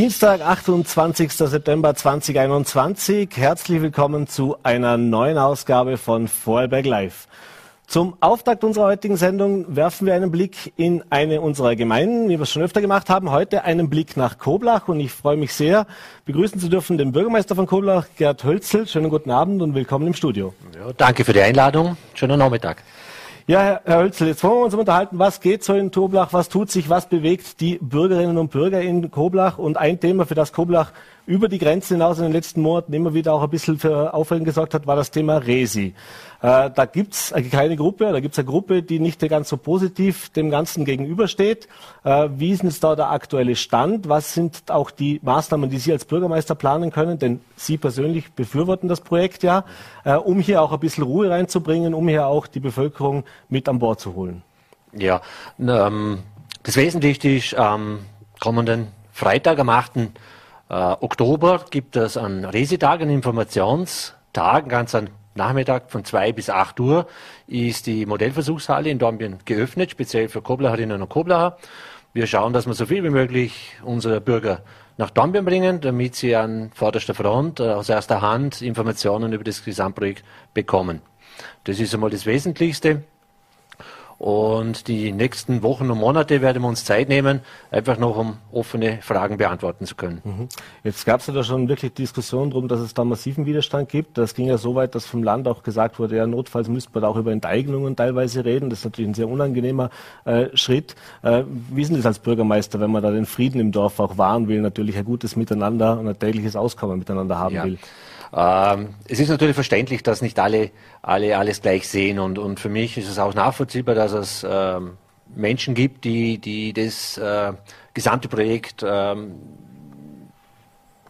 Dienstag, 28. September 2021. Herzlich willkommen zu einer neuen Ausgabe von Vorarlberg Live. Zum Auftakt unserer heutigen Sendung werfen wir einen Blick in eine unserer Gemeinden, wie wir es schon öfter gemacht haben. Heute einen Blick nach Koblach und ich freue mich sehr, begrüßen zu dürfen den Bürgermeister von Koblach, Gerd Hölzel. Schönen guten Abend und willkommen im Studio. Ja, danke für die Einladung. Schönen Nachmittag. Ja, Herr, Hölzel, jetzt wollen wir uns unterhalten, was geht so in Koblach, was tut sich, was bewegt die Bürgerinnen und Bürger in Koblach? Und ein Thema, für das Koblach über die Grenzen hinaus in den letzten Monaten immer wieder auch ein bisschen für Aufregung gesorgt hat, war das Thema Resi. Äh, da gibt's keine Gruppe, da gibt's eine Gruppe, die nicht ganz so positiv dem Ganzen gegenübersteht. Äh, wie ist jetzt da der aktuelle Stand? Was sind auch die Maßnahmen, die Sie als Bürgermeister planen können? Denn Sie persönlich befürworten das Projekt ja, äh, um hier auch ein bisschen Ruhe reinzubringen, um hier auch die Bevölkerung mit an Bord zu holen. Ja, ähm, das Wesentliche ist am kommenden Freitag, am 8. Äh, Oktober, gibt es einen Resetag, einen Informationstag, ganz an Nachmittag von 2 bis 8 Uhr ist die Modellversuchshalle in Dornbirn geöffnet, speziell für Koblacherinnen und Koblacher. Wir schauen, dass wir so viel wie möglich unsere Bürger nach Dornbirn bringen, damit sie an vorderster Front äh, aus erster Hand Informationen über das Gesamtprojekt bekommen. Das ist einmal das Wesentlichste. Und die nächsten Wochen und Monate werden wir uns Zeit nehmen, einfach noch um offene Fragen beantworten zu können. Mhm. Jetzt gab es ja da schon wirklich Diskussionen darum, dass es da massiven Widerstand gibt. Das ging ja so weit, dass vom Land auch gesagt wurde, ja, notfalls müsste man da auch über Enteignungen teilweise reden. Das ist natürlich ein sehr unangenehmer äh, Schritt. Äh, wie ist denn das als Bürgermeister, wenn man da den Frieden im Dorf auch wahren will, natürlich ein gutes Miteinander und ein tägliches Auskommen miteinander haben ja. will? Ähm, es ist natürlich verständlich, dass nicht alle, alle alles gleich sehen und, und für mich ist es auch nachvollziehbar, dass es ähm, Menschen gibt, die, die das äh, gesamte Projekt ähm,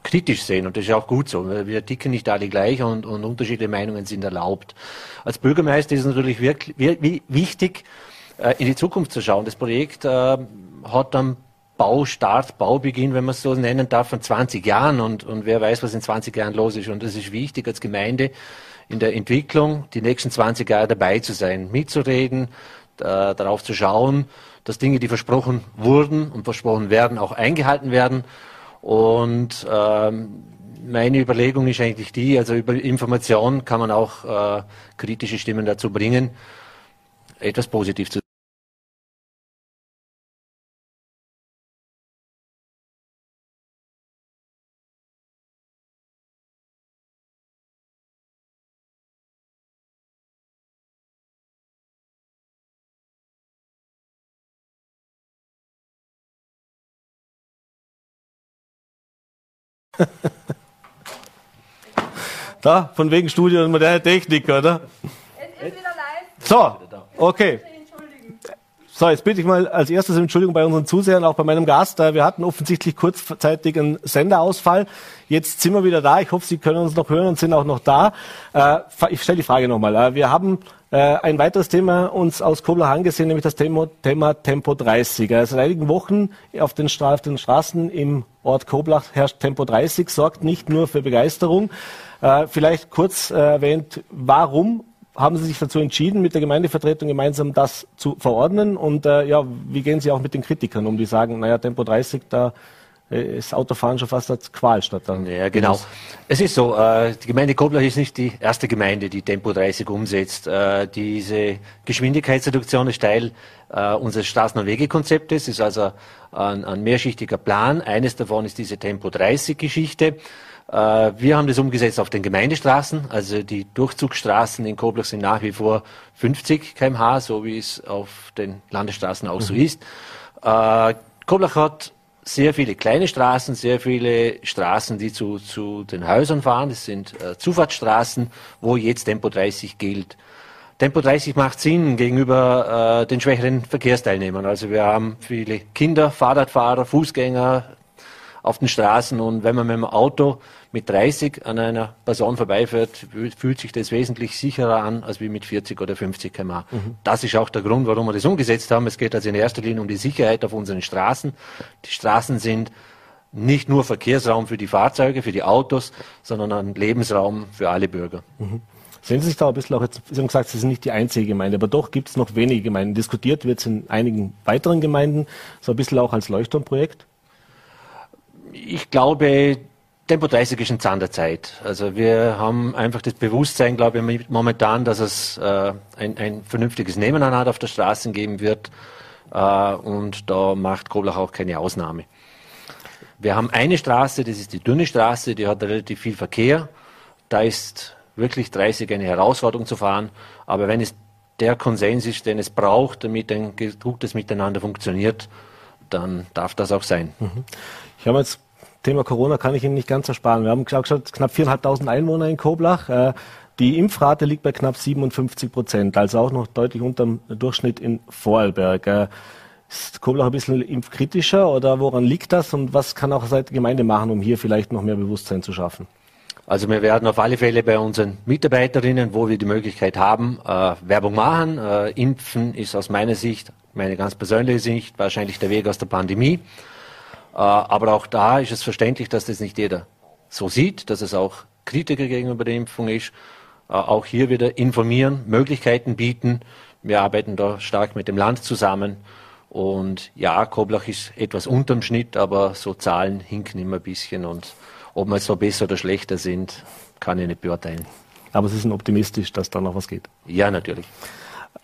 kritisch sehen und das ist auch gut so. Wir ticken nicht alle gleich und, und unterschiedliche Meinungen sind erlaubt. Als Bürgermeister ist es natürlich wirklich, wichtig, äh, in die Zukunft zu schauen. Das Projekt hat am Baustart, Baubeginn, wenn man es so nennen darf, von 20 Jahren und, und wer weiß, was in 20 Jahren los ist. Und es ist wichtig als Gemeinde in der Entwicklung die nächsten 20 Jahre dabei zu sein, mitzureden, äh, darauf zu schauen, dass Dinge, die versprochen wurden und versprochen werden, auch eingehalten werden. Und ähm, meine Überlegung ist eigentlich die, also über Information kann man auch äh, kritische Stimmen dazu bringen, etwas positiv zu da, von wegen Studio und moderne Technik, oder? Es ist wieder live. So, okay. So, jetzt bitte ich mal als erstes Entschuldigung bei unseren Zusehern, auch bei meinem Gast. Wir hatten offensichtlich kurzzeitig einen Senderausfall. Jetzt sind wir wieder da. Ich hoffe, Sie können uns noch hören und sind auch noch da. Äh, ich stelle die Frage nochmal. Äh, wir haben äh, ein weiteres Thema uns aus Koblach angesehen, nämlich das Thema, Tempo 30. Seit einigen Wochen auf den, Straßen im Ort Koblach herrscht Tempo 30, sorgt nicht nur für Begeisterung. Vielleicht kurz erwähnt, warum haben Sie sich dazu entschieden, mit der Gemeindevertretung gemeinsam das zu verordnen? Und äh, ja, wie gehen Sie auch mit den Kritikern um, die sagen, naja, Tempo 30, da äh, ist Autofahren schon fast als Qual statt dann. Ja, genau. Es ist so, äh, die Gemeinde Koblach ist nicht die erste Gemeinde, die Tempo 30 umsetzt. Äh, diese Geschwindigkeitsreduktion ist Teil äh, unseres Straßen- und Wegekonzeptes, ist also ein, ein mehrschichtiger Plan. Eines davon ist diese Tempo 30 Geschichte. Äh, wir haben das umgesetzt auf den Gemeindestraßen, also die Durchzugsstraßen in Koblach sind nach wie vor 50 kmh, so wie es auf den Landesstraßen auch mhm. so ist. Äh, Koblach hat sehr viele kleine Straßen, sehr viele Straßen, die zu, zu den Häusern fahren. Das sind äh, Zufahrtsstraßen, wo jetzt Tempo 30 gilt. Tempo 30 macht Sinn gegenüber äh, den schwächeren Verkehrsteilnehmern. Also wir haben viele Kinder, Fahrradfahrer, Fußgänger auf den Straßen und wenn man mit dem Auto mit 30 an einer Person vorbeifährt, fühlt sich das wesentlich sicherer an, als wie mit 40 oder 50 km. Mhm. Das ist auch der Grund, warum wir das umgesetzt haben. Es geht also in erster Linie um die Sicherheit auf unseren Straßen. Die Straßen sind nicht nur Verkehrsraum für die Fahrzeuge, für die Autos, sondern ein Lebensraum für alle Bürger. Mhm. Sehen Sie sich da ein bisschen auch jetzt, Sie haben gesagt, Sie sind nicht die einzige Gemeinde, aber doch gibt es noch wenige Gemeinden. Diskutiert wird es in einigen weiteren Gemeinden, so ein bisschen auch als Leuchtturmprojekt? Ich glaube, Tempo 30 ist ein Zahn der Zeit. Also wir haben einfach das Bewusstsein, glaube ich, momentan, dass es äh, ein, ein, vernünftiges Nebeneinander auf der Straße geben wird. Äh, und da macht Koblach auch keine Ausnahme. Wir haben eine Straße, das ist die dünne Straße, die hat relativ viel Verkehr. Da ist wirklich 30 eine Herausforderung zu fahren. Aber wenn es der Konsens ist, den es braucht, damit ein gedrucktes Miteinander funktioniert, dann darf das auch sein. Mhm. Ich habe jetzt Thema Corona kann ich Ihnen nicht ganz ersparen. Wir haben geschaut, knapp 4.500 Einwohner in Koblach. Äh, die Impfrate liegt bei knapp 57 Prozent, also auch noch deutlich unter dem Durchschnitt in Vorarlberg. Äh, ist Koblach ein bisschen impfkritischer oder woran liegt das und was kann auch seit Gemeinde machen, um hier vielleicht noch mehr Bewusstsein zu schaffen? Also wir werden auf alle Fälle bei unseren Mitarbeiterinnen, wo wir die Möglichkeit haben, äh, Werbung machen. Äh, Impfen ist aus meiner Sicht, meine ganz persönliche Sicht, wahrscheinlich der Weg aus der Pandemie. Äh, aber auch da ist es verständlich, dass das nicht jeder so sieht, dass es auch Kritiker gegenüber der Impfung ist. Äh, auch hier wieder informieren, Möglichkeiten bieten. Wir arbeiten da stark mit dem Land zusammen. Und ja, Koblach ist etwas unterm Schnitt, aber so Zahlen hinken immer ein bisschen. Und ob wir so besser oder schlechter sind, kann ich nicht beurteilen. Aber Sie sind optimistisch, dass da noch was geht? Ja, natürlich.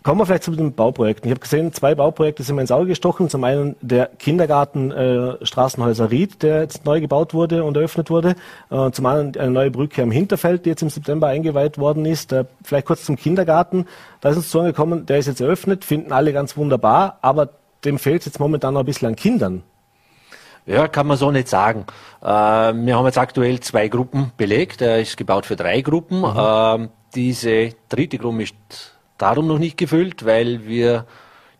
Kommen wir vielleicht zu den Bauprojekten. Ich habe gesehen, zwei Bauprojekte sind mir ins Auge gestochen. Zum einen der Kindergarten äh, Straßenhäuser Ried, der jetzt neu gebaut wurde und eröffnet wurde. Äh, zum anderen eine neue Brücke am Hinterfeld, die jetzt im September eingeweiht worden ist. Äh, vielleicht kurz zum Kindergarten. Da ist uns zu angekommen, der ist jetzt eröffnet, finden alle ganz wunderbar, aber dem fehlt es jetzt momentan noch ein bisschen an Kindern. Ja, kann man so nicht sagen. Äh, wir haben jetzt aktuell zwei Gruppen belegt. Er ist gebaut für drei Gruppen. Mhm. Äh, diese dritte Gruppe ist darum noch nicht gefüllt, weil wir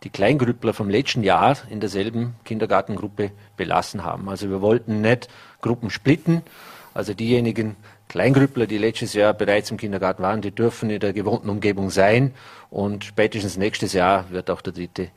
die Kleingrüppler vom letzten Jahr in derselben Kindergartengruppe belassen haben. Also wir wollten nicht Gruppen splitten. Also diejenigen Kleingrüppler, die letztes Jahr bereits im Kindergarten waren, die dürfen in der gewohnten Umgebung sein. Und spätestens nächstes Jahr wird auch der dritte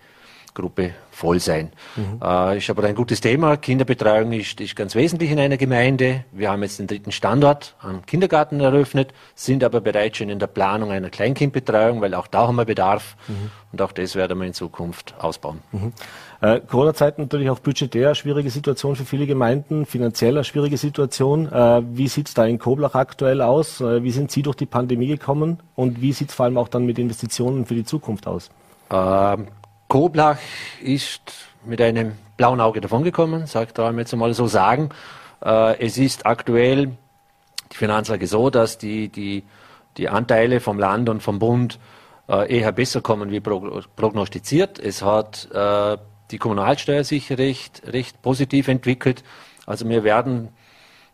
Gruppe voll sein. Mhm. Äh, ist aber ein gutes Thema. Kinderbetreuung ist, ist ganz wesentlich in einer Gemeinde. Wir haben jetzt den dritten Standort am Kindergarten eröffnet, sind aber bereits schon in der Planung einer Kleinkindbetreuung, weil auch da haben wir Bedarf mhm. und auch das werden wir in Zukunft ausbauen. Mhm. Äh, Corona-Zeit natürlich auch budgetär schwierige Situation für viele Gemeinden, finanziell eine schwierige Situation. Äh, wie sieht es da in Koblach aktuell aus? Äh, wie sind Sie durch die Pandemie gekommen und wie sieht es vor allem auch dann mit Investitionen für die Zukunft aus? Ähm, Koblach ist mit einem blauen Auge davongekommen, sagt er jetzt einmal so sagen. Äh, es ist aktuell die Finanzlage so, dass die, die, die Anteile vom Land und vom Bund äh, eher besser kommen wie prognostiziert. Es hat äh, die Kommunalsteuer sich recht, recht positiv entwickelt. Also wir werden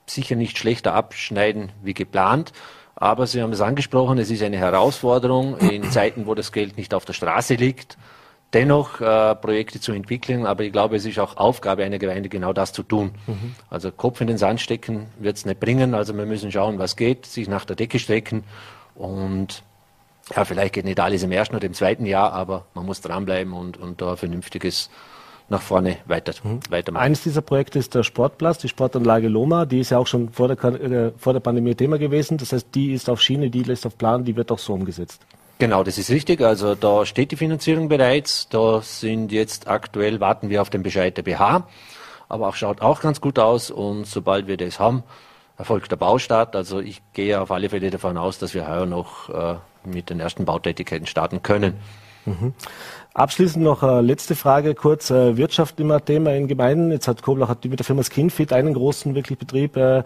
sicher nicht schlechter abschneiden wie geplant. Aber Sie haben es angesprochen, es ist eine Herausforderung in Zeiten, wo das Geld nicht auf der Straße liegt dennoch äh, Projekte zu entwickeln, aber ich glaube, es ist auch Aufgabe einer Gemeinde, genau das zu tun. Mhm. Also Kopf in den Sand stecken wird es nicht bringen, also wir müssen schauen, was geht, sich nach der Decke strecken und ja, vielleicht geht nicht alles im ersten oder im zweiten Jahr, aber man muss dranbleiben und, und da vernünftiges nach vorne weiter, mhm. weitermachen. Eines dieser Projekte ist der Sportplatz, die Sportanlage Loma, die ist ja auch schon vor der, äh, vor der Pandemie Thema gewesen. Das heißt, die ist auf Schiene, die lässt auf Plan, die wird auch so umgesetzt. Genau, das ist richtig. Also da steht die Finanzierung bereits. Da sind jetzt aktuell, warten wir auf den Bescheid der BH. Aber auch schaut auch ganz gut aus. Und sobald wir das haben, erfolgt der Baustart. Also ich gehe auf alle Fälle davon aus, dass wir heuer noch äh, mit den ersten Bautätigkeiten starten können. Mhm. Abschließend noch äh, letzte Frage kurz. Äh, Wirtschaft immer Thema in Gemeinden. Jetzt hat Koblach hat mit der Firma Skinfit einen großen wirklich Betrieb. Äh,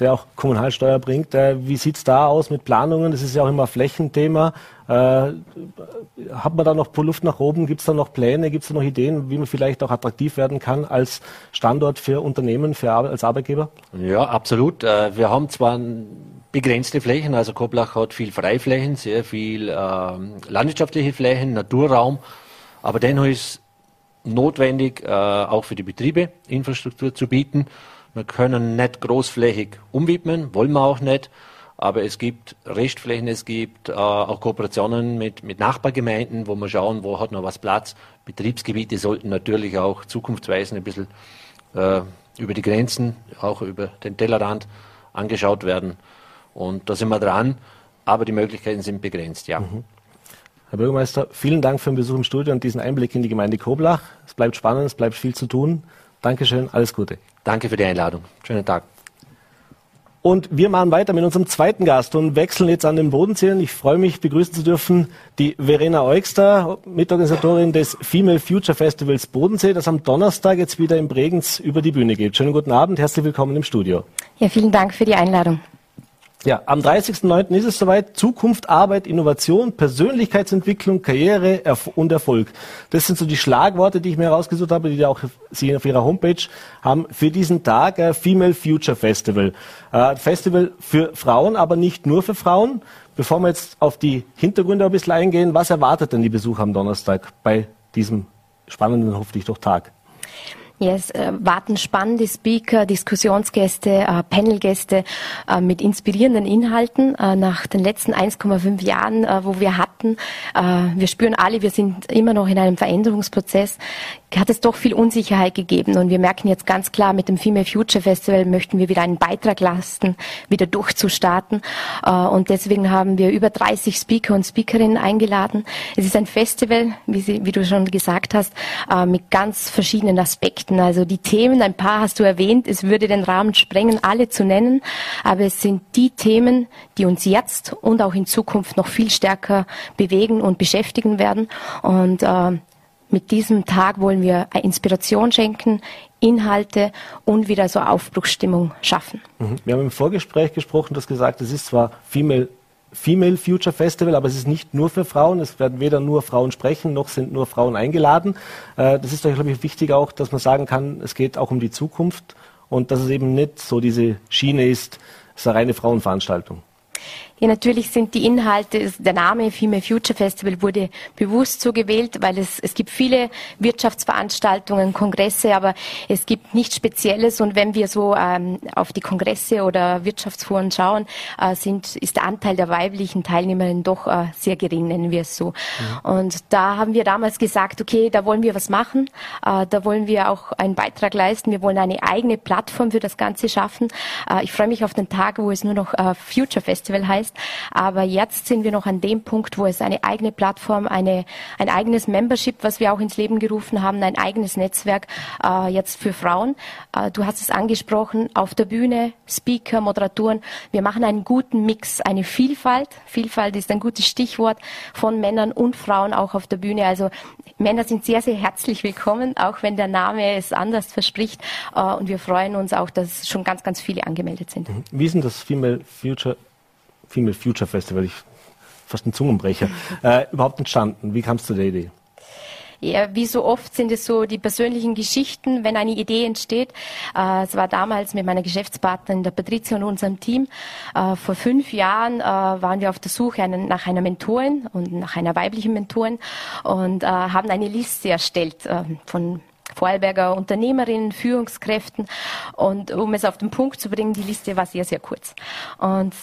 der auch Kommunalsteuer bringt. Äh, wie sieht es da aus mit Planungen? Das ist ja auch immer Flächenthema. Äh, hat man da noch Luft nach oben? Gibt es da noch Pläne? Gibt es da noch Ideen, wie man vielleicht auch attraktiv werden kann als Standort für Unternehmen, für als Arbeitgeber? Ja, absolut. Äh, wir haben zwar begrenzte Flächen, also Koblach hat viel Freiflächen, sehr viel äh, landwirtschaftliche Flächen, Naturraum, aber dennoch ist notwendig, äh, auch für die Betriebe Infrastruktur zu bieten. Wir können nicht großflächig umwidmen, wollen wir auch nicht. Aber es gibt Restflächen, es gibt äh, auch Kooperationen mit, mit Nachbargemeinden, wo wir schauen, wo hat noch was Platz. Betriebsgebiete sollten natürlich auch zukunftsweisend ein bisschen äh, über die Grenzen, auch über den Tellerrand angeschaut werden. Und da sind wir dran, aber die Möglichkeiten sind begrenzt, ja. Mhm. Herr Bürgermeister, vielen Dank für den Besuch im Studio und diesen Einblick in die Gemeinde Koblach. Es bleibt spannend, es bleibt viel zu tun. Dankeschön, alles Gute. Danke für die Einladung. Schönen Tag. Und wir machen weiter mit unserem zweiten Gast und wechseln jetzt an den Bodensee. Ich freue mich, begrüßen zu dürfen die Verena Eugster, Mitorganisatorin des Female Future Festivals Bodensee, das am Donnerstag jetzt wieder in Bregenz über die Bühne geht. Schönen guten Abend, herzlich willkommen im Studio. Ja, vielen Dank für die Einladung. Ja, am 30.09. ist es soweit. Zukunft, Arbeit, Innovation, Persönlichkeitsentwicklung, Karriere und Erfolg. Das sind so die Schlagworte, die ich mir herausgesucht habe, die auch Sie auf Ihrer Homepage haben für diesen Tag äh, Female Future Festival. Äh, Festival für Frauen, aber nicht nur für Frauen. Bevor wir jetzt auf die Hintergründe ein bisschen eingehen, was erwartet denn die Besucher am Donnerstag bei diesem spannenden, hoffentlich doch Tag? Yes, äh, warten spannende Speaker, Diskussionsgäste, äh, Panelgäste äh, mit inspirierenden Inhalten äh, nach den letzten 1,5 Jahren, äh, wo wir hatten. Äh, wir spüren alle, wir sind immer noch in einem Veränderungsprozess hat es doch viel Unsicherheit gegeben. Und wir merken jetzt ganz klar, mit dem Female Future Festival möchten wir wieder einen Beitrag leisten, wieder durchzustarten. Und deswegen haben wir über 30 Speaker und Speakerinnen eingeladen. Es ist ein Festival, wie, Sie, wie du schon gesagt hast, mit ganz verschiedenen Aspekten. Also die Themen, ein paar hast du erwähnt, es würde den Rahmen sprengen, alle zu nennen. Aber es sind die Themen, die uns jetzt und auch in Zukunft noch viel stärker bewegen und beschäftigen werden. Und äh, mit diesem Tag wollen wir Inspiration schenken, Inhalte und wieder so Aufbruchsstimmung schaffen. Mhm. Wir haben im Vorgespräch gesprochen, du hast gesagt, es ist zwar Female Female Future Festival, aber es ist nicht nur für Frauen. Es werden weder nur Frauen sprechen, noch sind nur Frauen eingeladen. Äh, das ist glaube ich, wichtig auch, dass man sagen kann, es geht auch um die Zukunft und dass es eben nicht so diese Schiene ist, es ist eine reine Frauenveranstaltung. Ja, natürlich sind die Inhalte, der Name Female Future Festival wurde bewusst so gewählt, weil es, es gibt viele Wirtschaftsveranstaltungen, Kongresse, aber es gibt nichts Spezielles. Und wenn wir so ähm, auf die Kongresse oder Wirtschaftsforen schauen, äh, sind, ist der Anteil der weiblichen Teilnehmerinnen doch äh, sehr gering, nennen wir es so. Ja. Und da haben wir damals gesagt, okay, da wollen wir was machen, äh, da wollen wir auch einen Beitrag leisten, wir wollen eine eigene Plattform für das Ganze schaffen. Äh, ich freue mich auf den Tag, wo es nur noch äh, Future Festival heißt ist. Aber jetzt sind wir noch an dem Punkt, wo es eine eigene Plattform, eine, ein eigenes Membership, was wir auch ins Leben gerufen haben, ein eigenes Netzwerk äh, jetzt für Frauen. Äh, du hast es angesprochen, auf der Bühne, Speaker, Moderatoren. Wir machen einen guten Mix, eine Vielfalt. Vielfalt ist ein gutes Stichwort von Männern und Frauen auch auf der Bühne. Also Männer sind sehr, sehr herzlich willkommen, auch wenn der Name es anders verspricht. Äh, und wir freuen uns auch, dass schon ganz, ganz viele angemeldet sind. Wie ist denn das Female Future Female Future Festival, ich fast ein Zungenbrecher, äh, überhaupt entstanden? Wie kamst du zu der Idee? Ja, wie so oft sind es so die persönlichen Geschichten, wenn eine Idee entsteht. Äh, es war damals mit meiner Geschäftspartnerin, der Patricia und unserem Team. Äh, vor fünf Jahren äh, waren wir auf der Suche einen, nach einer Mentorin und nach einer weiblichen Mentorin und äh, haben eine Liste erstellt äh, von Vorarlberger Unternehmerinnen, Führungskräften. Und um es auf den Punkt zu bringen, die Liste war sehr, sehr kurz. Und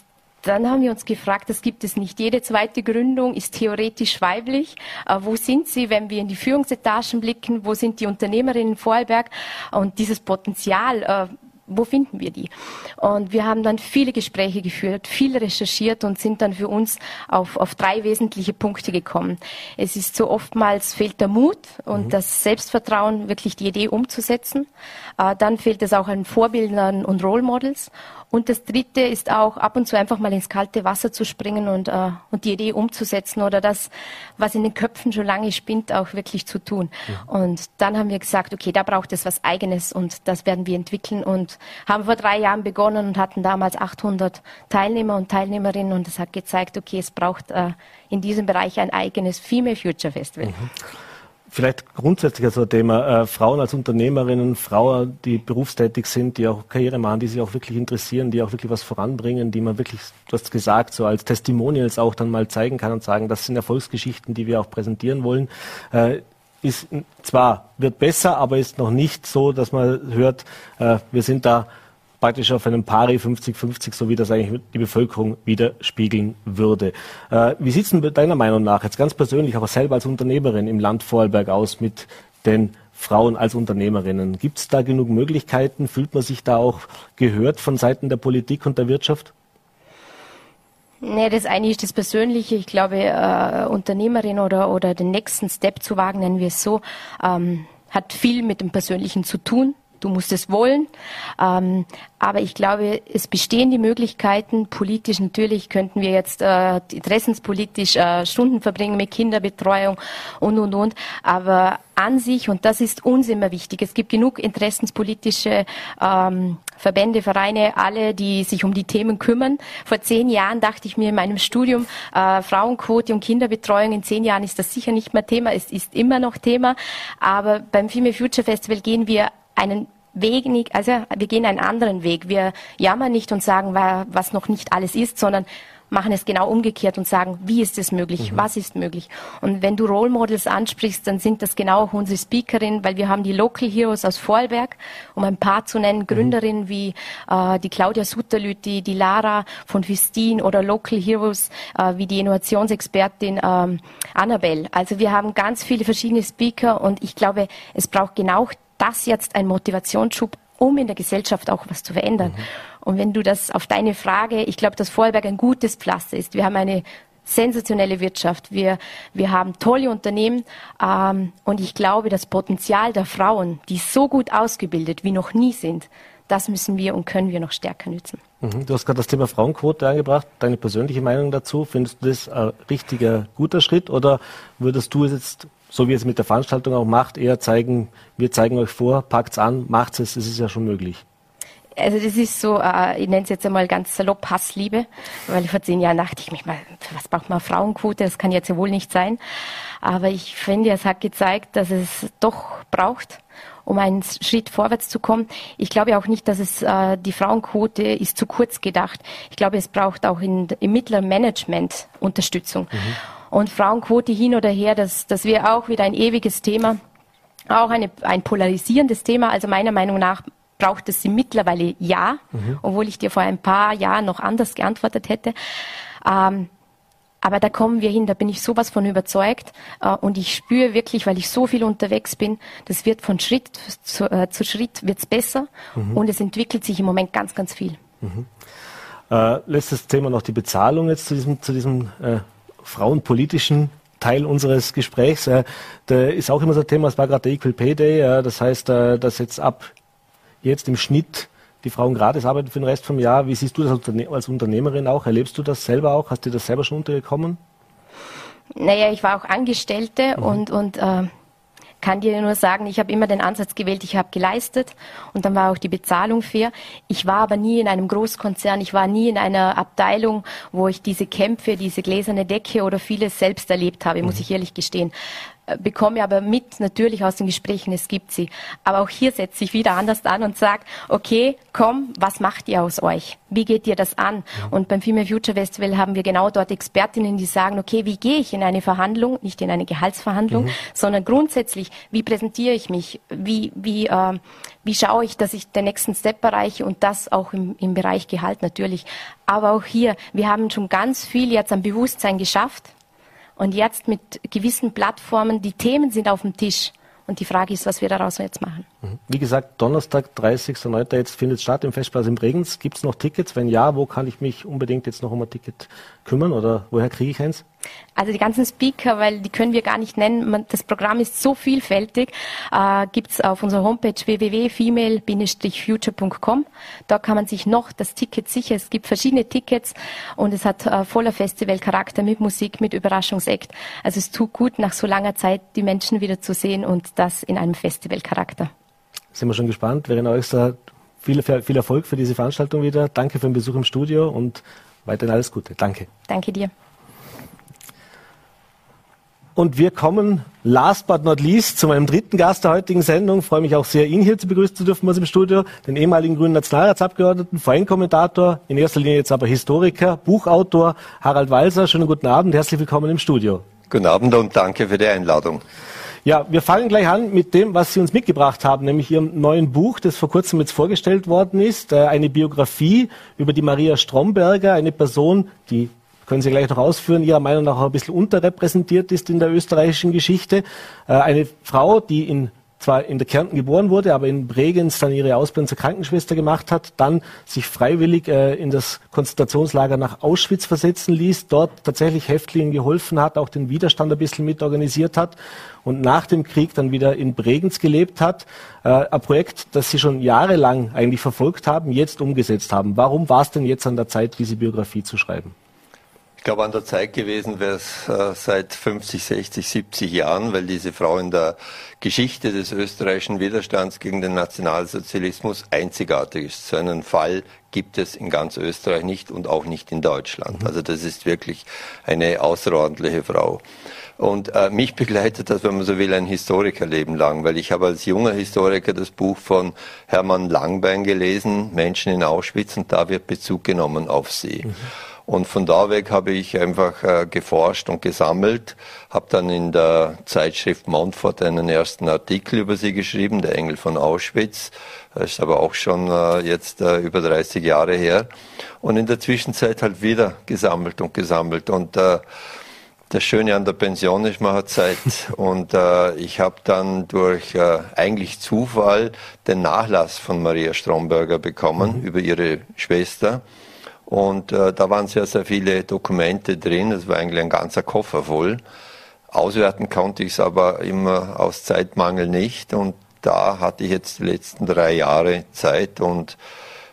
dann haben wir uns gefragt, das gibt es nicht. Jede zweite Gründung ist theoretisch weiblich. Äh, wo sind sie, wenn wir in die Führungsetagen blicken? Wo sind die Unternehmerinnen in Vorarlberg? Und dieses Potenzial, äh, wo finden wir die? Und wir haben dann viele Gespräche geführt, viel recherchiert und sind dann für uns auf, auf drei wesentliche Punkte gekommen. Es ist so oftmals fehlt der Mut und mhm. das Selbstvertrauen, wirklich die Idee umzusetzen. Äh, dann fehlt es auch an Vorbildern und Role Models. Und das Dritte ist auch ab und zu einfach mal ins kalte Wasser zu springen und, äh, und die Idee umzusetzen oder das, was in den Köpfen schon lange spinnt, auch wirklich zu tun. Ja. Und dann haben wir gesagt, okay, da braucht es was Eigenes und das werden wir entwickeln und haben vor drei Jahren begonnen und hatten damals 800 Teilnehmer und Teilnehmerinnen und das hat gezeigt, okay, es braucht äh, in diesem Bereich ein eigenes Female Future Festival. Mhm. Vielleicht grundsätzlich also Thema äh, Frauen als Unternehmerinnen, Frauen, die berufstätig sind, die auch Karriere machen, die sich auch wirklich interessieren, die auch wirklich was voranbringen, die man wirklich, du hast gesagt, so als Testimonials auch dann mal zeigen kann und sagen, das sind Erfolgsgeschichten, die wir auch präsentieren wollen. Äh, ist zwar wird besser, aber ist noch nicht so, dass man hört, äh, wir sind da praktisch auf einem Pari 50-50, so wie das eigentlich die Bevölkerung widerspiegeln würde. Äh, wie sieht es denn deiner Meinung nach jetzt ganz persönlich, aber selber als Unternehmerin im Land Vorarlberg aus mit den Frauen als Unternehmerinnen? Gibt es da genug Möglichkeiten? Fühlt man sich da auch gehört von Seiten der Politik und der Wirtschaft? Nee, das eine ist das Persönliche. Ich glaube, äh, Unternehmerin oder, oder den nächsten Step zu wagen, nennen wir es so, ähm, hat viel mit dem Persönlichen zu tun du musst es wollen. Ähm, aber ich glaube, es bestehen die Möglichkeiten, politisch natürlich könnten wir jetzt äh, interessenspolitisch äh, Stunden verbringen mit Kinderbetreuung und, und, und. Aber an sich, und das ist uns immer wichtig, es gibt genug interessenspolitische ähm, Verbände, Vereine, alle, die sich um die Themen kümmern. Vor zehn Jahren dachte ich mir in meinem Studium, äh, Frauenquote und Kinderbetreuung, in zehn Jahren ist das sicher nicht mehr Thema, es ist immer noch Thema. Aber beim Female Future Festival gehen wir einen Weg nicht, also wir gehen einen anderen Weg. Wir jammern nicht und sagen, was noch nicht alles ist, sondern machen es genau umgekehrt und sagen, wie ist es möglich, mhm. was ist möglich. Und wenn du Role Models ansprichst, dann sind das genau auch unsere Speakerinnen, weil wir haben die Local Heroes aus Vorarlberg, um ein paar zu nennen, mhm. Gründerinnen wie äh, die Claudia Sutterlüt, die, die Lara von Fistin oder Local Heroes äh, wie die Innovationsexpertin ähm, Annabelle. Also wir haben ganz viele verschiedene Speaker und ich glaube, es braucht genau das jetzt ein Motivationsschub, um in der Gesellschaft auch was zu verändern. Mhm. Und wenn du das auf deine Frage, ich glaube, dass Vorarlberg ein gutes Pflaster ist. Wir haben eine sensationelle Wirtschaft. Wir, wir haben tolle Unternehmen ähm, und ich glaube, das Potenzial der Frauen, die so gut ausgebildet wie noch nie sind, das müssen wir und können wir noch stärker nützen. Mhm. Du hast gerade das Thema Frauenquote angebracht. Deine persönliche Meinung dazu? Findest du das ein richtiger, guter Schritt oder würdest du es jetzt so wie es mit der Veranstaltung auch macht, eher zeigen, wir zeigen euch vor, packt's an, macht's es, es ist ja schon möglich. Also das ist so, äh, ich nenne es jetzt einmal ganz salopp Hassliebe, weil vor zehn Jahren dachte ich mich mal, was braucht man Frauenquote, das kann jetzt ja wohl nicht sein. Aber ich finde, es hat gezeigt, dass es doch braucht, um einen Schritt vorwärts zu kommen. Ich glaube auch nicht, dass es äh, die Frauenquote ist zu kurz gedacht. Ich glaube, es braucht auch in, im mittleren Management Unterstützung. Mhm. Und Frauenquote hin oder her, das, das wäre auch wieder ein ewiges Thema, auch eine, ein polarisierendes Thema. Also meiner Meinung nach braucht es sie mittlerweile ja, mhm. obwohl ich dir vor ein paar Jahren noch anders geantwortet hätte. Ähm, aber da kommen wir hin, da bin ich sowas von überzeugt. Äh, und ich spüre wirklich, weil ich so viel unterwegs bin, das wird von Schritt zu, äh, zu Schritt wird's besser mhm. und es entwickelt sich im Moment ganz, ganz viel. Mhm. Äh, letztes Thema noch die Bezahlung jetzt zu diesem, zu diesem äh, frauenpolitischen Teil unseres Gesprächs. Äh, da ist auch immer so ein Thema, es war gerade der Equal Pay Day, äh, das heißt, äh, dass jetzt ab jetzt im Schnitt die Frauen gratis arbeiten für den Rest vom Jahr. Wie siehst du das als Unternehmerin auch? Erlebst du das selber auch? Hast du das selber schon untergekommen? Naja, ich war auch Angestellte mhm. und, und äh, kann dir nur sagen, ich habe immer den Ansatz gewählt, ich habe geleistet und dann war auch die Bezahlung fair. Ich war aber nie in einem Großkonzern, ich war nie in einer Abteilung, wo ich diese Kämpfe, diese gläserne Decke oder vieles selbst erlebt habe, muss mhm. ich ehrlich gestehen bekomme aber mit natürlich aus den Gesprächen, es gibt sie. Aber auch hier setze ich wieder anders an und sage, okay, komm, was macht ihr aus euch? Wie geht ihr das an? Und beim Female Future Festival haben wir genau dort Expertinnen, die sagen, okay, wie gehe ich in eine Verhandlung, nicht in eine Gehaltsverhandlung, mhm. sondern grundsätzlich, wie präsentiere ich mich? Wie, wie, äh, wie schaue ich, dass ich den nächsten Step erreiche und das auch im, im Bereich Gehalt natürlich. Aber auch hier, wir haben schon ganz viel jetzt am Bewusstsein geschafft und jetzt mit gewissen Plattformen, die Themen sind auf dem Tisch. Und die Frage ist, was wir daraus jetzt machen. Mhm. Wie gesagt, Donnerstag, 30.09. jetzt findet es statt im Festplatz in Bregenz. Gibt es noch Tickets? Wenn ja, wo kann ich mich unbedingt jetzt noch um ein Ticket kümmern oder woher kriege ich eins? Also die ganzen Speaker, weil die können wir gar nicht nennen. das Programm ist so vielfältig. Äh, Gibt es auf unserer Homepage www.female-future.com. Da kann man sich noch das Ticket sichern. Es gibt verschiedene Tickets und es hat äh, voller Festivalcharakter mit Musik, mit Überraschungsakt. Also es tut gut, nach so langer Zeit die Menschen wieder zu sehen und das in einem Festivalcharakter. Sind wir schon gespannt. Verena Euster, viel, viel Erfolg für diese Veranstaltung wieder. Danke für den Besuch im Studio und weiterhin alles Gute. Danke. Danke dir. Und wir kommen last but not least zu meinem dritten Gast der heutigen Sendung. Ich freue mich auch sehr, ihn hier zu begrüßen zu dürfen aus dem Studio. Den ehemaligen grünen Nationalratsabgeordneten, VN-Kommentator, in erster Linie jetzt aber Historiker, Buchautor Harald Walser. Schönen guten Abend, herzlich willkommen im Studio. Guten Abend und danke für die Einladung. Ja, wir fangen gleich an mit dem, was Sie uns mitgebracht haben, nämlich Ihrem neuen Buch, das vor kurzem jetzt vorgestellt worden ist, äh, eine Biografie über die Maria Stromberger, eine Person, die können Sie gleich noch ausführen, Ihrer Meinung nach auch ein bisschen unterrepräsentiert ist in der österreichischen Geschichte. Äh, eine Frau, die in zwar in der Kärnten geboren wurde, aber in Bregenz dann ihre Ausbildung zur Krankenschwester gemacht hat, dann sich freiwillig äh, in das Konzentrationslager nach Auschwitz versetzen ließ, dort tatsächlich Häftlingen geholfen hat, auch den Widerstand ein bisschen mitorganisiert hat und nach dem Krieg dann wieder in Bregenz gelebt hat. Äh, ein Projekt, das Sie schon jahrelang eigentlich verfolgt haben, jetzt umgesetzt haben. Warum war es denn jetzt an der Zeit, diese Biografie zu schreiben? Ich glaube, an der Zeit gewesen wäre es äh, seit 50, 60, 70 Jahren, weil diese Frau in der Geschichte des österreichischen Widerstands gegen den Nationalsozialismus einzigartig ist. So einen Fall gibt es in ganz Österreich nicht und auch nicht in Deutschland. Mhm. Also das ist wirklich eine außerordentliche Frau. Und äh, mich begleitet das, wenn man so will, ein Historikerleben lang, weil ich habe als junger Historiker das Buch von Hermann Langbein gelesen, Menschen in Auschwitz, und da wird Bezug genommen auf sie. Mhm. Und von da weg habe ich einfach äh, geforscht und gesammelt, habe dann in der Zeitschrift Montfort einen ersten Artikel über sie geschrieben, der Engel von Auschwitz. Das ist aber auch schon äh, jetzt äh, über 30 Jahre her. Und in der Zwischenzeit halt wieder gesammelt und gesammelt. Und äh, das Schöne an der Pension ist, man hat Zeit. Und äh, ich habe dann durch äh, eigentlich Zufall den Nachlass von Maria Stromberger bekommen mhm. über ihre Schwester. Und äh, da waren sehr, sehr viele Dokumente drin. Es war eigentlich ein ganzer Koffer voll. Auswerten konnte ich es aber immer aus Zeitmangel nicht. Und da hatte ich jetzt die letzten drei Jahre Zeit und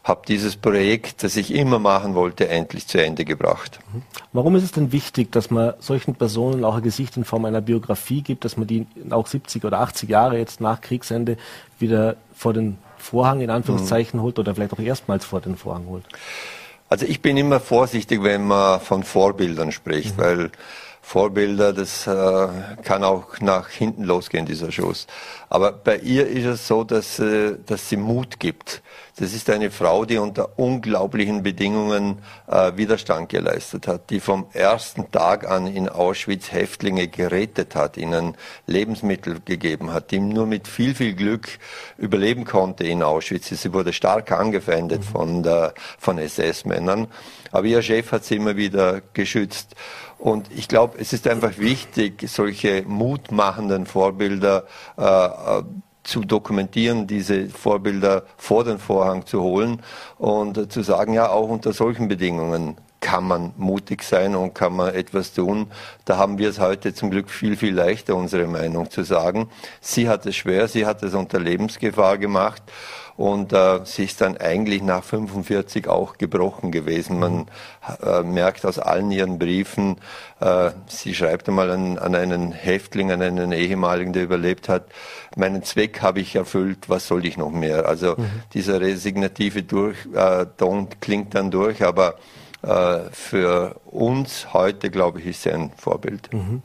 habe dieses Projekt, das ich immer machen wollte, endlich zu Ende gebracht. Mhm. Warum ist es denn wichtig, dass man solchen Personen auch ein Gesicht in Form einer Biografie gibt, dass man die auch 70 oder 80 Jahre jetzt nach Kriegsende wieder vor den Vorhang in Anführungszeichen mhm. holt oder vielleicht auch erstmals vor den Vorhang holt? Also ich bin immer vorsichtig, wenn man von Vorbildern spricht, mhm. weil Vorbilder, das äh, kann auch nach hinten losgehen, dieser Schuss. Aber bei ihr ist es so, dass, äh, dass sie Mut gibt. Das ist eine Frau, die unter unglaublichen Bedingungen äh, Widerstand geleistet hat, die vom ersten Tag an in Auschwitz Häftlinge gerettet hat, ihnen Lebensmittel gegeben hat, die nur mit viel, viel Glück überleben konnte in Auschwitz. Sie wurde stark angefeindet mhm. von, der, von SS-Männern, aber ihr Chef hat sie immer wieder geschützt. Und ich glaube, es ist einfach wichtig, solche mutmachenden Vorbilder äh, zu dokumentieren, diese Vorbilder vor den Vorhang zu holen und äh, zu sagen, ja, auch unter solchen Bedingungen kann man mutig sein und kann man etwas tun. Da haben wir es heute zum Glück viel, viel leichter, unsere Meinung zu sagen. Sie hat es schwer, sie hat es unter Lebensgefahr gemacht und äh, sie ist dann eigentlich nach 45 auch gebrochen gewesen. Man äh, merkt aus allen ihren Briefen, äh, sie schreibt einmal an, an einen Häftling, an einen ehemaligen, der überlebt hat, meinen Zweck habe ich erfüllt, was soll ich noch mehr? Also mhm. dieser resignative Durchton äh, klingt dann durch, aber für uns heute, glaube ich, ist sie ein Vorbild. Mhm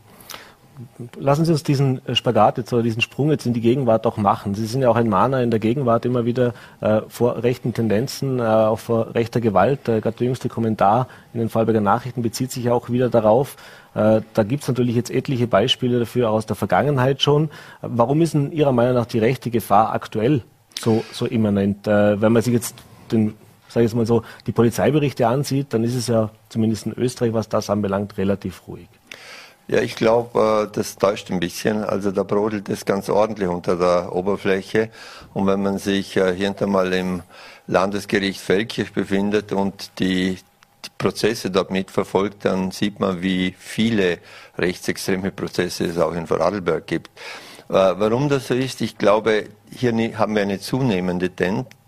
lassen Sie uns diesen äh, Spagat jetzt oder diesen Sprung jetzt in die Gegenwart auch machen. Sie sind ja auch ein Mahner in der Gegenwart immer wieder äh, vor rechten Tendenzen, äh, auch vor rechter Gewalt. Äh, Gerade der jüngste Kommentar in den Fallberger Nachrichten bezieht sich auch wieder darauf. Äh, da gibt es natürlich jetzt etliche Beispiele dafür aus der Vergangenheit schon. Warum ist in Ihrer Meinung nach die rechte Gefahr aktuell so, so immanent? Äh, wenn man sich jetzt den sage ich jetzt mal so, die Polizeiberichte ansieht, dann ist es ja zumindest in Österreich, was das anbelangt, relativ ruhig. Ja, ich glaube, äh, das täuscht ein bisschen. Also da brodelt es ganz ordentlich unter der Oberfläche. Und wenn man sich äh, hier hinter mal im Landesgericht Feldkirch befindet und die, die Prozesse dort mitverfolgt, dann sieht man, wie viele rechtsextreme Prozesse es auch in Vorarlberg gibt. Äh, warum das so ist, ich glaube, hier haben wir eine zunehmende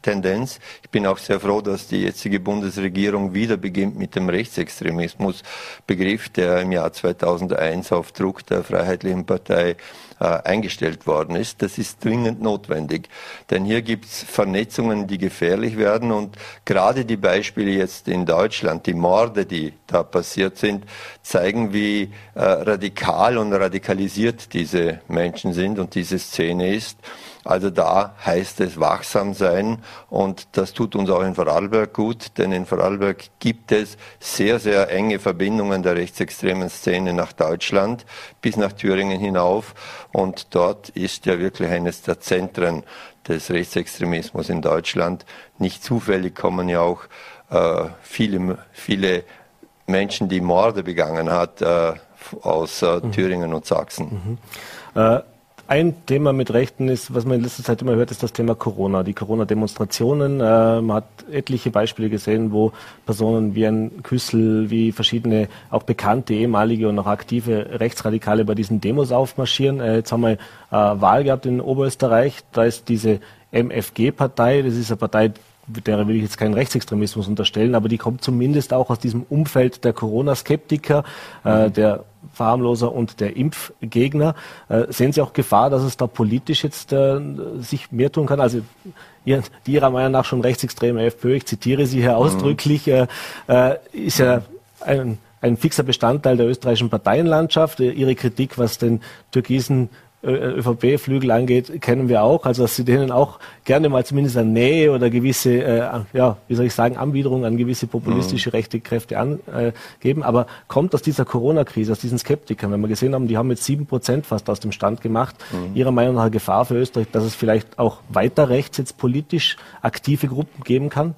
Tendenz. Ich bin auch sehr froh, dass die jetzige Bundesregierung wieder beginnt mit dem Rechtsextremismusbegriff, der im Jahr 2001 auf Druck der Freiheitlichen Partei äh, eingestellt worden ist. Das ist dringend notwendig, denn hier gibt es Vernetzungen, die gefährlich werden und gerade die Beispiele jetzt in Deutschland, die Morde, die da passiert sind, zeigen, wie äh, radikal und radikalisiert diese Menschen sind und diese Szene ist. Also da heißt es wachsam sein und das tut uns auch in Vorarlberg gut, denn in Vorarlberg gibt es sehr, sehr enge Verbindungen der rechtsextremen Szene nach Deutschland bis nach Thüringen hinauf und dort ist ja wirklich eines der Zentren des Rechtsextremismus in Deutschland. Nicht zufällig kommen ja auch äh, viele, viele Menschen, die Morde begangen hat, äh, aus äh, mhm. Thüringen und Sachsen. Mhm. Ein Thema mit Rechten ist, was man in letzter Zeit immer hört, ist das Thema Corona, die Corona-Demonstrationen. Äh, man hat etliche Beispiele gesehen, wo Personen wie ein Küssel, wie verschiedene auch bekannte ehemalige und noch aktive Rechtsradikale bei diesen Demos aufmarschieren. Äh, jetzt haben wir äh, Wahl gehabt in Oberösterreich. Da ist diese MFG-Partei, das ist eine Partei, der will ich jetzt keinen Rechtsextremismus unterstellen, aber die kommt zumindest auch aus diesem Umfeld der Corona-Skeptiker, äh, mhm. der Verharmloser und der Impfgegner. Äh, sehen Sie auch Gefahr, dass es da politisch jetzt äh, sich mehr tun kann? Also ihr, die Ihrer Meinung nach schon rechtsextreme FPÖ, ich zitiere Sie hier ausdrücklich, mhm. äh, ist ja ein, ein fixer Bestandteil der österreichischen Parteienlandschaft. Ihre Kritik, was den türkisen ÖVP-Flügel angeht, kennen wir auch. Also dass sie denen auch gerne mal zumindest eine Nähe oder gewisse, äh, ja, wie soll ich sagen, Anbiederung an gewisse populistische mhm. rechte Kräfte angeben. Aber kommt aus dieser Corona-Krise, aus diesen Skeptikern, wenn wir gesehen haben, die haben jetzt sieben Prozent fast aus dem Stand gemacht, mhm. Ihrer Meinung nach eine Gefahr für Österreich, dass es vielleicht auch weiter rechts jetzt politisch aktive Gruppen geben kann?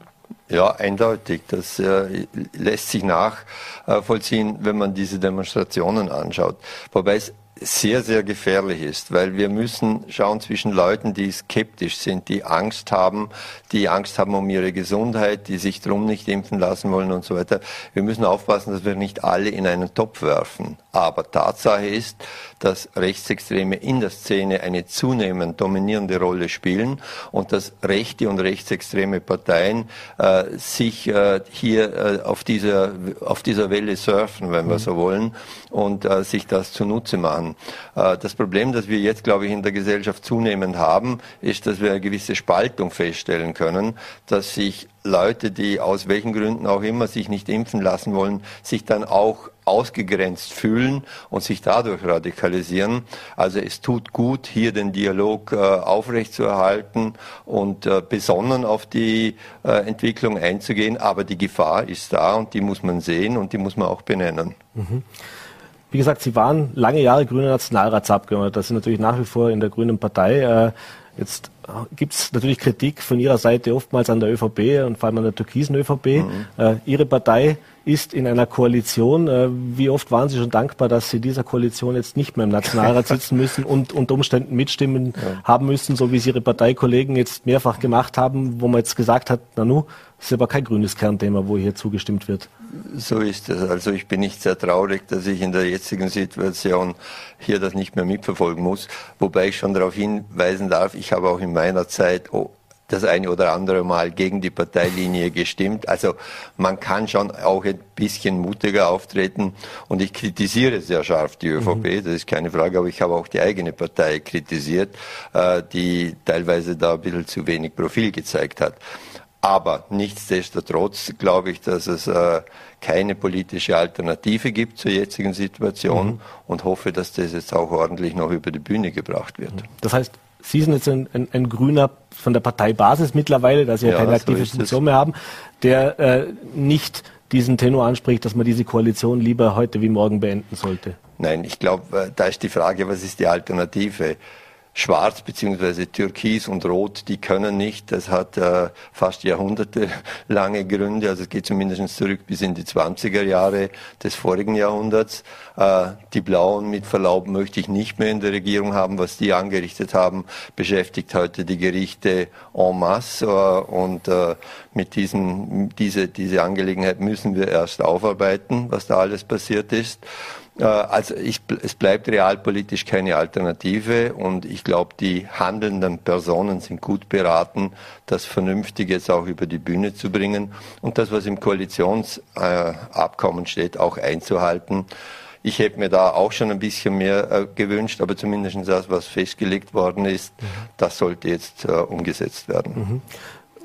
Ja, eindeutig. Das äh, lässt sich nachvollziehen, wenn man diese Demonstrationen anschaut. Wobei es sehr, sehr gefährlich ist, weil wir müssen schauen zwischen Leuten, die skeptisch sind, die Angst haben, die Angst haben um ihre Gesundheit, die sich drum nicht impfen lassen wollen und so weiter. Wir müssen aufpassen, dass wir nicht alle in einen Topf werfen. Aber Tatsache ist, dass Rechtsextreme in der Szene eine zunehmend dominierende Rolle spielen und dass rechte und rechtsextreme Parteien äh, sich äh, hier äh, auf, dieser, auf dieser Welle surfen, wenn wir mhm. so wollen, und äh, sich das zunutze machen. Äh, das Problem, das wir jetzt, glaube ich, in der Gesellschaft zunehmend haben, ist, dass wir eine gewisse Spaltung feststellen können, dass sich Leute, die aus welchen Gründen auch immer sich nicht impfen lassen wollen, sich dann auch ausgegrenzt fühlen und sich dadurch radikalisieren. Also es tut gut, hier den Dialog äh, aufrechtzuerhalten und äh, besonnen auf die äh, Entwicklung einzugehen. Aber die Gefahr ist da und die muss man sehen und die muss man auch benennen. Mhm. Wie gesagt, Sie waren lange Jahre grüner Nationalratsabgeordneter. Das sind natürlich nach wie vor in der Grünen Partei. Äh, jetzt gibt es natürlich Kritik von Ihrer Seite oftmals an der ÖVP und vor allem an der türkisen ÖVP. Mhm. Äh, Ihre Partei ist in einer Koalition. Äh, wie oft waren Sie schon dankbar, dass Sie dieser Koalition jetzt nicht mehr im Nationalrat sitzen müssen und unter Umständen mitstimmen ja. haben müssen, so wie es Ihre Parteikollegen jetzt mehrfach gemacht haben, wo man jetzt gesagt hat, Nanu, ist aber kein grünes Kernthema, wo hier zugestimmt wird. So ist es. Also ich bin nicht sehr traurig, dass ich in der jetzigen Situation hier das nicht mehr mitverfolgen muss. Wobei ich schon darauf hinweisen darf, ich habe auch in meiner Zeit das eine oder andere Mal gegen die Parteilinie gestimmt. Also man kann schon auch ein bisschen mutiger auftreten. Und ich kritisiere sehr scharf die ÖVP, mhm. das ist keine Frage, aber ich habe auch die eigene Partei kritisiert, äh, die teilweise da ein bisschen zu wenig Profil gezeigt hat. Aber nichtsdestotrotz glaube ich, dass es äh, keine politische Alternative gibt zur jetzigen Situation mhm. und hoffe, dass das jetzt auch ordentlich noch über die Bühne gebracht wird. Das heißt, Sie sind jetzt ein, ein, ein Grüner von der Parteibasis mittlerweile, da Sie ja, ja keine aktive so Funktion mehr haben, der äh, nicht diesen Tenor anspricht, dass man diese Koalition lieber heute wie morgen beenden sollte. Nein, ich glaube, äh, da ist die Frage, was ist die Alternative? Schwarz beziehungsweise Türkis und Rot, die können nicht. Das hat äh, fast jahrhundertelange Gründe. Also es geht zumindest zurück bis in die 20er Jahre des vorigen Jahrhunderts. Äh, die Blauen, mit Verlaub, möchte ich nicht mehr in der Regierung haben. Was die angerichtet haben, beschäftigt heute die Gerichte en masse. Äh, und äh, mit diesem, diese, diese Angelegenheit müssen wir erst aufarbeiten, was da alles passiert ist. Äh, also ich, es bleibt realpolitisch keine Alternative und ich glaube, die handelnden Personen sind gut beraten, das vernünftig jetzt auch über die Bühne zu bringen und das, was im Koalitionsabkommen steht, auch einzuhalten. Ich hätte mir da auch schon ein bisschen mehr äh, gewünscht, aber zumindest das, was festgelegt worden ist, mhm. das sollte jetzt äh, umgesetzt werden. Mhm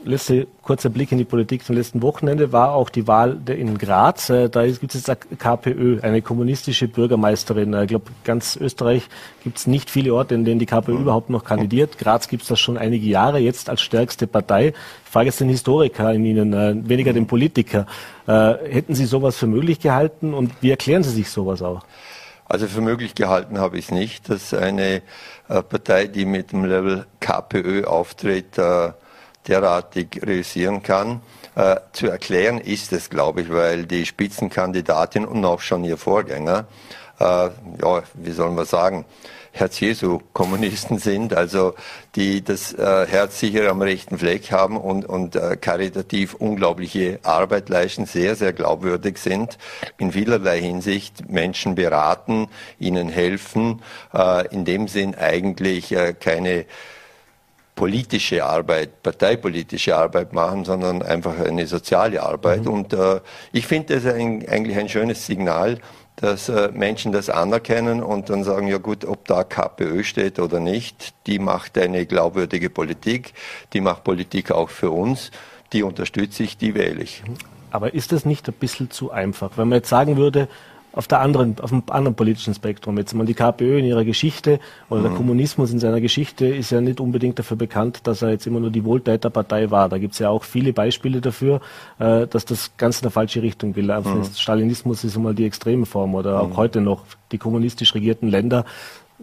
letzte kurzer Blick in die Politik zum letzten Wochenende war auch die Wahl in Graz. Äh, da gibt es jetzt KPÖ, eine kommunistische Bürgermeisterin. Äh, ich glaube, ganz Österreich gibt es nicht viele Orte, in denen die KPÖ überhaupt noch kandidiert. Graz gibt es das schon einige Jahre, jetzt als stärkste Partei. Ich frage jetzt den Historiker in Ihnen, äh, weniger den Politiker. Hätten Sie sowas für möglich gehalten und wie erklären Sie sich sowas auch? Also für möglich gehalten habe ich es nicht, dass eine Partei, die mit dem Level KPÖ auftritt, derartig realisieren kann. Äh, zu erklären ist es, glaube ich, weil die Spitzenkandidatin und auch schon ihr Vorgänger äh, ja, wie soll man sagen, Herz-Jesu-Kommunisten sind, also die das äh, Herz sicher am rechten Fleck haben und, und äh, karitativ unglaubliche Arbeit leisten, sehr, sehr glaubwürdig sind, in vielerlei Hinsicht Menschen beraten, ihnen helfen, äh, in dem Sinn eigentlich äh, keine politische Arbeit, parteipolitische Arbeit machen, sondern einfach eine soziale Arbeit. Mhm. Und äh, ich finde das ein, eigentlich ein schönes Signal, dass äh, Menschen das anerkennen und dann sagen, ja gut, ob da KPÖ steht oder nicht, die macht eine glaubwürdige Politik, die macht Politik auch für uns, die unterstütze ich, die wähle ich. Aber ist das nicht ein bisschen zu einfach, wenn man jetzt sagen würde, auf der anderen, auf dem anderen politischen Spektrum. Jetzt mal die KPÖ in ihrer Geschichte oder mhm. der Kommunismus in seiner Geschichte ist ja nicht unbedingt dafür bekannt, dass er jetzt immer nur die Wohltäterpartei war. Da gibt es ja auch viele Beispiele dafür, äh, dass das ganz in der falsche Richtung gelaufen mhm. ist. Stalinismus ist einmal die extreme Form oder auch mhm. heute noch die kommunistisch regierten Länder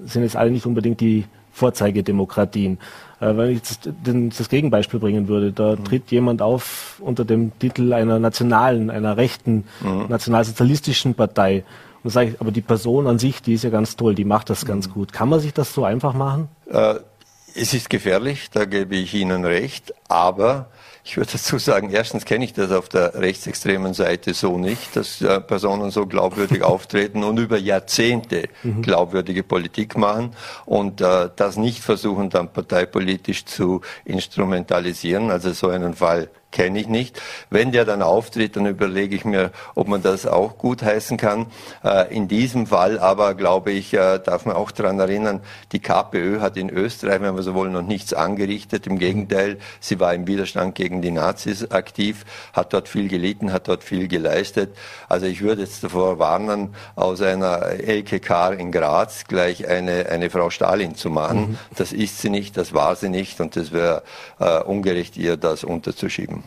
sind jetzt alle nicht unbedingt die Vorzeigedemokratien. Äh, wenn ich den, das Gegenbeispiel bringen würde, da mhm. tritt jemand auf unter dem Titel einer nationalen, einer rechten, mhm. nationalsozialistischen Partei. Und sage ich, aber die Person an sich, die ist ja ganz toll, die macht das ganz mhm. gut. Kann man sich das so einfach machen? Äh, es ist gefährlich, da gebe ich Ihnen recht, aber ich würde dazu sagen, erstens kenne ich das auf der rechtsextremen Seite so nicht, dass äh, Personen so glaubwürdig auftreten und über Jahrzehnte mhm. glaubwürdige Politik machen und äh, das nicht versuchen, dann parteipolitisch zu instrumentalisieren. Also so einen Fall kenne ich nicht. Wenn der dann auftritt, dann überlege ich mir, ob man das auch gut heißen kann. Äh, in diesem Fall aber, glaube ich, äh, darf man auch daran erinnern, die KPÖ hat in Österreich, wenn wir so wollen, noch nichts angerichtet. Im Gegenteil, sie war im Widerstand gegen die Nazis aktiv, hat dort viel gelitten, hat dort viel geleistet. Also ich würde jetzt davor warnen, aus einer LKK in Graz gleich eine, eine Frau Stalin zu machen. Mhm. Das ist sie nicht, das war sie nicht und das wäre äh, ungerecht, ihr das unterzuschieben.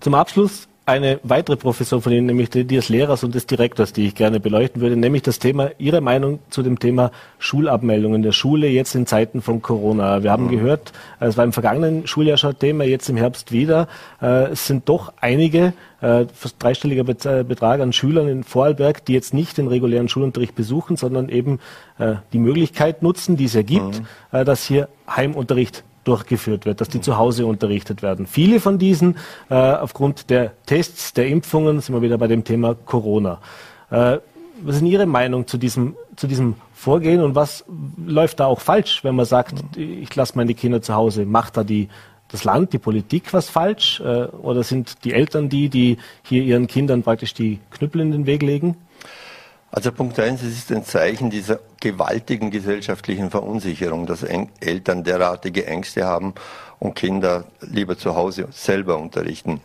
Zum Abschluss eine weitere Professor von Ihnen, nämlich die des Lehrers und des Direktors, die ich gerne beleuchten würde, nämlich das Thema, Ihre Meinung zu dem Thema Schulabmeldungen der Schule jetzt in Zeiten von Corona. Wir haben mhm. gehört, äh, es war im vergangenen Schuljahr schon Thema, jetzt im Herbst wieder. Äh, es sind doch einige, äh, fast dreistelliger Betrag an Schülern in Vorarlberg, die jetzt nicht den regulären Schulunterricht besuchen, sondern eben die Möglichkeit nutzen, die es ja gibt, mhm. dass hier Heimunterricht durchgeführt wird, dass die zu Hause unterrichtet werden. Viele von diesen äh, aufgrund der Tests, der Impfungen, sind wir wieder bei dem Thema Corona. Äh, was ist Ihre Meinung zu diesem, zu diesem Vorgehen und was läuft da auch falsch, wenn man sagt, ich lasse meine Kinder zu Hause? Macht da die, das Land, die Politik was falsch? Äh, oder sind die Eltern die, die hier ihren Kindern praktisch die Knüppel in den Weg legen? Also Punkt eins, es ist ein Zeichen dieser gewaltigen gesellschaftlichen Verunsicherung, dass Eltern derartige Ängste haben und Kinder lieber zu Hause selber unterrichten.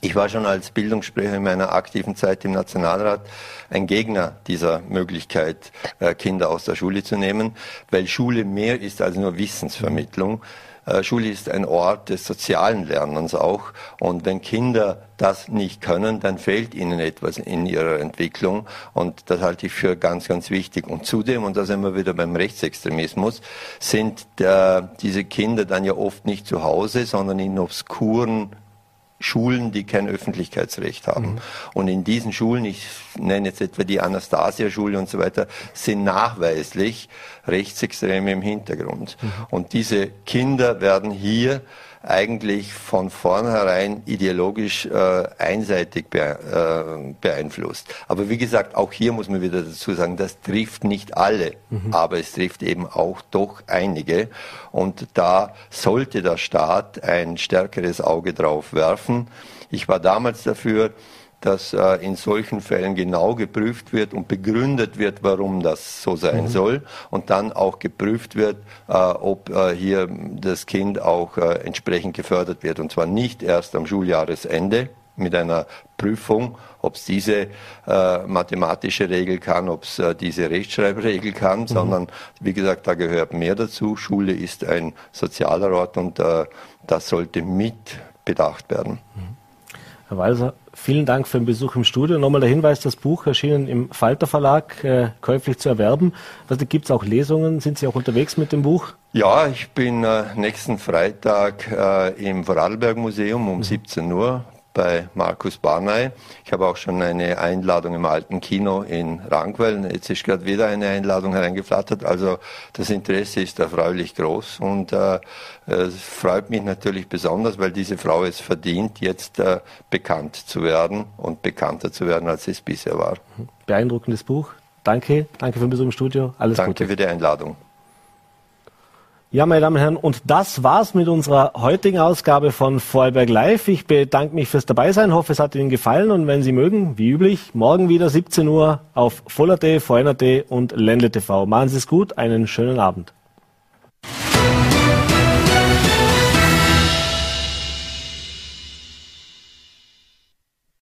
Ich war schon als Bildungssprecher in meiner aktiven Zeit im Nationalrat ein Gegner dieser Möglichkeit, äh, Kinder aus der Schule zu nehmen, weil Schule mehr ist als nur Wissensvermittlung. Äh, Schule ist ein Ort des sozialen Lernens auch. Und wenn Kinder das nicht können, dann fehlt ihnen etwas in ihrer Entwicklung. Und das halte ich für ganz, ganz wichtig. Und zudem, und da sind wir wieder beim Rechtsextremismus, sind der, diese Kinder dann ja oft nicht zu Hause, sondern in obskuren Schulen, die kein Öffentlichkeitsrecht haben. Mhm. Und in diesen Schulen, ich nenne jetzt etwa die Anastasia-Schule und so weiter, sind nachweislich Rechtsextreme im Hintergrund. Mhm. Und diese Kinder werden hier eigentlich von vornherein ideologisch äh, einseitig be äh, beeinflusst. Aber wie gesagt, auch hier muss man wieder dazu sagen, das trifft nicht alle, mhm. aber es trifft eben auch doch einige. Und da sollte der Staat ein stärkeres Auge drauf werfen. Ich war damals dafür, dass äh, in solchen Fällen genau geprüft wird und begründet wird, warum das so sein mhm. soll und dann auch geprüft wird, äh, ob äh, hier das Kind auch äh, entsprechend gefördert wird und zwar nicht erst am Schuljahresende mit einer Prüfung, ob es diese äh, mathematische Regel kann, ob es äh, diese Rechtschreibregel kann, mhm. sondern wie gesagt, da gehört mehr dazu. Schule ist ein sozialer Ort und das sollte mit bedacht werden. Mhm. Herr Walser, vielen Dank für den Besuch im Studio. Nochmal der Hinweis, das Buch erschienen im Falter Verlag, äh, käuflich zu erwerben. Also gibt es auch Lesungen? Sind Sie auch unterwegs mit dem Buch? Ja, ich bin äh, nächsten Freitag äh, im Vorarlberg Museum um mhm. 17 Uhr bei Markus Barney. Ich habe auch schon eine Einladung im alten Kino in Rangwell. Jetzt ist gerade wieder eine Einladung hereingeflattert. Also das Interesse ist erfreulich groß und äh, es freut mich natürlich besonders, weil diese Frau es verdient, jetzt äh, bekannt zu werden und bekannter zu werden, als es bisher war. Beeindruckendes Buch. Danke, danke für den Besuch im Studio. Alles danke Gute. Danke für die Einladung. Ja, meine Damen und Herren, und das war's mit unserer heutigen Ausgabe von Vorarlberg Live. Ich bedanke mich fürs Dabeisein, hoffe, es hat Ihnen gefallen und wenn Sie mögen, wie üblich, morgen wieder 17 Uhr auf Voller.t, VNRT und Ländle TV. Machen Sie es gut, einen schönen Abend.